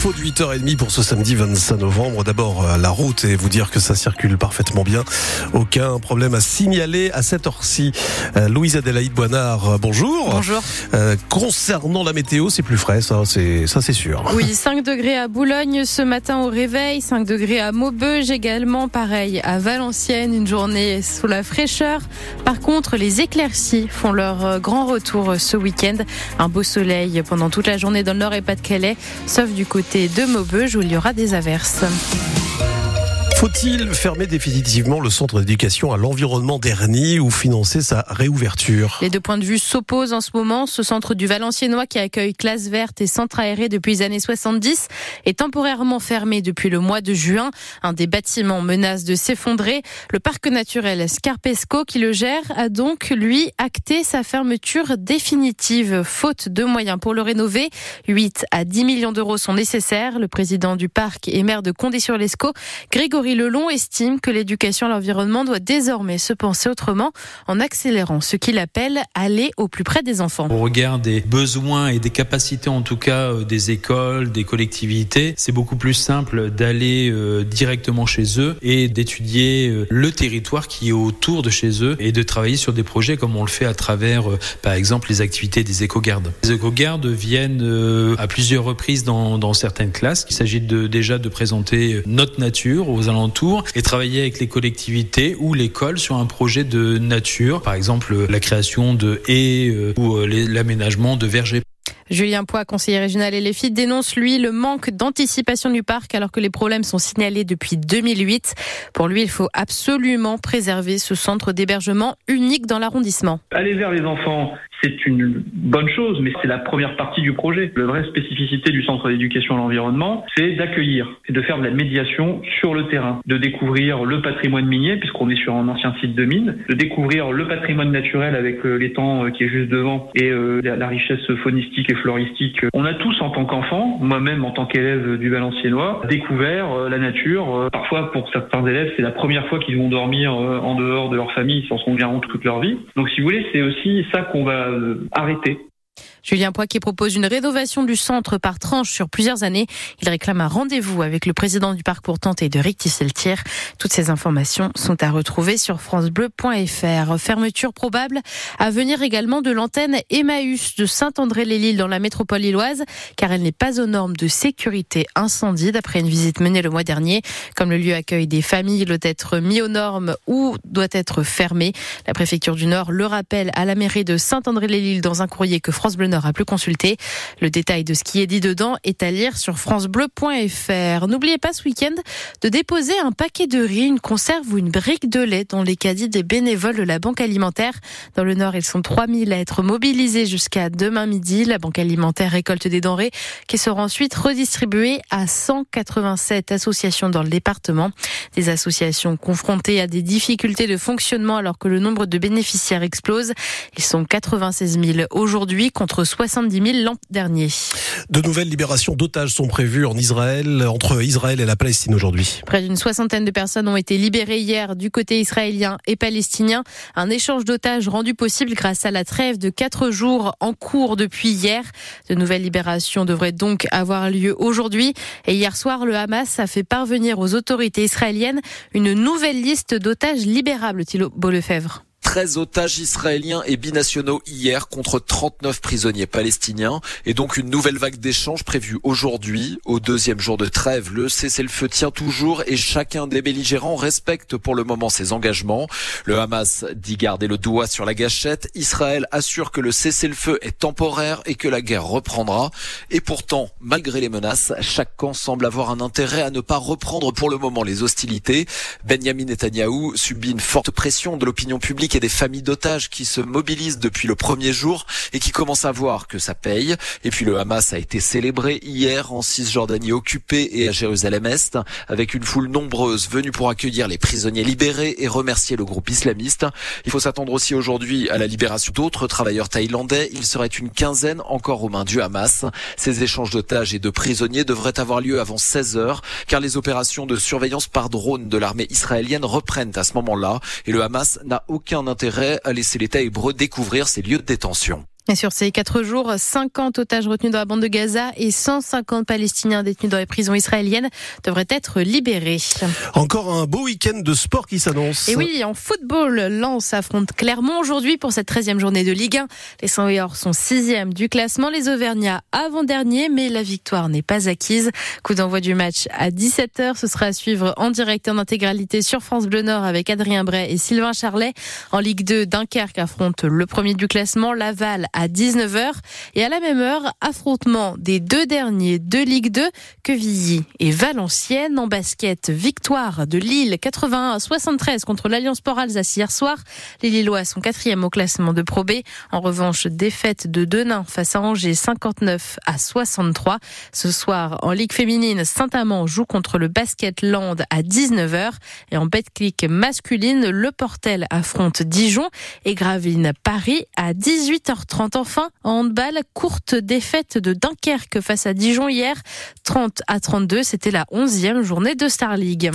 Faut de 8h30 pour ce samedi 25 novembre. D'abord, euh, la route et vous dire que ça circule parfaitement bien. Aucun problème à signaler à cette heure-ci. Euh, Louise Adélaïde Boinard, euh, bonjour. Bonjour. Euh, concernant la météo, c'est plus frais, ça, c'est, ça, c'est sûr. Oui, 5 degrés à Boulogne ce matin au réveil, 5 degrés à Maubeuge également, pareil à Valenciennes, une journée sous la fraîcheur. Par contre, les éclaircies font leur grand retour ce week-end. Un beau soleil pendant toute la journée dans le nord et Pas-de-Calais, sauf du côté de Maubeuge où il y aura des averses. Faut-il fermer définitivement le centre d'éducation à l'environnement d'Ernie ou financer sa réouverture? Les deux points de vue s'opposent en ce moment. Ce centre du Valenciennois qui accueille classe verte et centre aéré depuis les années 70 est temporairement fermé depuis le mois de juin. Un des bâtiments menace de s'effondrer. Le parc naturel Scarpesco qui le gère a donc, lui, acté sa fermeture définitive, faute de moyens pour le rénover. 8 à 10 millions d'euros sont nécessaires. Le président du parc et maire de Condé-sur-Lescaut, Grégory Lelon estime que l'éducation à l'environnement doit désormais se penser autrement en accélérant ce qu'il appelle aller au plus près des enfants. Au regard des besoins et des capacités en tout cas euh, des écoles, des collectivités, c'est beaucoup plus simple d'aller euh, directement chez eux et d'étudier euh, le territoire qui est autour de chez eux et de travailler sur des projets comme on le fait à travers par exemple les activités des éco-gardes. Les éco-gardes viennent à plusieurs reprises dans, certaines classes. Il s'agit déjà de présenter notre nature aux alentours et travailler avec les collectivités ou l'école sur un projet de nature, par exemple la création de haies euh, ou l'aménagement de vergers. Julien Poix, conseiller régional et les filles, dénonce, lui, le manque d'anticipation du parc alors que les problèmes sont signalés depuis 2008. Pour lui, il faut absolument préserver ce centre d'hébergement unique dans l'arrondissement. Aller vers les enfants, c'est une bonne chose, mais c'est la première partie du projet. La vraie spécificité du centre d'éducation à l'environnement, c'est d'accueillir et de faire de la médiation sur le terrain, de découvrir le patrimoine minier, puisqu'on est sur un ancien site de mine, de découvrir le patrimoine naturel avec euh, l'étang euh, qui est juste devant et euh, la richesse faunistique et floristique. On a tous en tant qu'enfants, moi-même en tant qu'élève du Valenciennois, découvert la nature. Parfois, pour certains élèves, c'est la première fois qu'ils vont dormir en dehors de leur famille, ils s'en sont bien toute leur vie. Donc si vous voulez, c'est aussi ça qu'on va arrêter. Julien qui propose une rénovation du centre par tranche sur plusieurs années. Il réclame un rendez-vous avec le président du parc pour tenter de rectifier le tir. Toutes ces informations sont à retrouver sur francebleu.fr. Fermeture probable à venir également de l'antenne Emmaüs de Saint-André-les-Lilles dans la métropole lilloise, car elle n'est pas aux normes de sécurité incendie d'après une visite menée le mois dernier. Comme le lieu accueille des familles, il doit être mis aux normes ou doit être fermé. La préfecture du Nord le rappelle à la mairie de Saint-André-les-Lilles dans un courrier que France Bleu Nord a plus consulté. Le détail de ce qui est dit dedans est à lire sur francebleu.fr. N'oubliez pas ce week-end de déposer un paquet de riz, une conserve ou une brique de lait dans les caddies des bénévoles de la Banque alimentaire. Dans le Nord, ils sont 3000 à être mobilisés jusqu'à demain midi. La Banque alimentaire récolte des denrées qui seront ensuite redistribuées à 187 associations dans le département. Des associations confrontées à des difficultés de fonctionnement alors que le nombre de bénéficiaires explose. Ils sont 96 000 aujourd'hui contre 70 000 l'an dernier. De nouvelles libérations d'otages sont prévues en Israël, entre Israël et la Palestine aujourd'hui. Près d'une soixantaine de personnes ont été libérées hier du côté israélien et palestinien. Un échange d'otages rendu possible grâce à la trêve de quatre jours en cours depuis hier. De nouvelles libérations devraient donc avoir lieu aujourd'hui. Et hier soir, le Hamas a fait parvenir aux autorités israéliennes une nouvelle liste d'otages libérables, Thilo Bollefebvre. 13 otages israéliens et binationaux hier contre 39 prisonniers palestiniens et donc une nouvelle vague d'échanges prévue aujourd'hui. Au deuxième jour de trêve, le cessez-le-feu tient toujours et chacun des belligérants respecte pour le moment ses engagements. Le Hamas dit garder le doigt sur la gâchette. Israël assure que le cessez-le-feu est temporaire et que la guerre reprendra. Et pourtant, malgré les menaces, chaque camp semble avoir un intérêt à ne pas reprendre pour le moment les hostilités. Benjamin Netanyahou subit une forte pression de l'opinion publique des familles d'otages qui se mobilisent depuis le premier jour et qui commencent à voir que ça paye. Et puis le Hamas a été célébré hier en Cisjordanie occupée et à Jérusalem-Est avec une foule nombreuse venue pour accueillir les prisonniers libérés et remercier le groupe islamiste. Il faut s'attendre aussi aujourd'hui à la libération d'autres travailleurs thaïlandais. Il serait une quinzaine encore aux mains du Hamas. Ces échanges d'otages et de prisonniers devraient avoir lieu avant 16 heures car les opérations de surveillance par drone de l'armée israélienne reprennent à ce moment-là et le Hamas n'a aucun intérêt à laisser l'État hébreu découvrir ses lieux de détention. Et sur ces quatre jours, 50 otages retenus dans la bande de Gaza et 150 Palestiniens détenus dans les prisons israéliennes devraient être libérés. Encore un beau week-end de sport qui s'annonce. Et oui, en football, Lens affronte Clermont aujourd'hui pour cette 13e journée de Ligue 1. Les saint or sont 6e du classement, les Auvergnats avant-dernier, mais la victoire n'est pas acquise. Coup d'envoi du match à 17h, ce sera à suivre en direct en intégralité sur France Bleu Nord avec Adrien Bray et Sylvain Charlet. En Ligue 2, Dunkerque affronte le premier du classement, Laval à 19h. Et à la même heure, affrontement des deux derniers de Ligue 2, Quevilly et Valenciennes. En basket, victoire de Lille 81 à 73 contre l'Alliance Sport Alsace hier soir. Les Lillois sont quatrième au classement de Pro B. En revanche, défaite de Denain face à Angers 59 à 63. Ce soir, en Ligue féminine, Saint-Amand joue contre le Basket Land à 19h. Et en Betclic masculine, le Portel affronte Dijon et Gravine Paris à 18h30 enfin, en handball, courte défaite de Dunkerque face à Dijon hier, 30 à 32. C'était la 11e journée de Star League.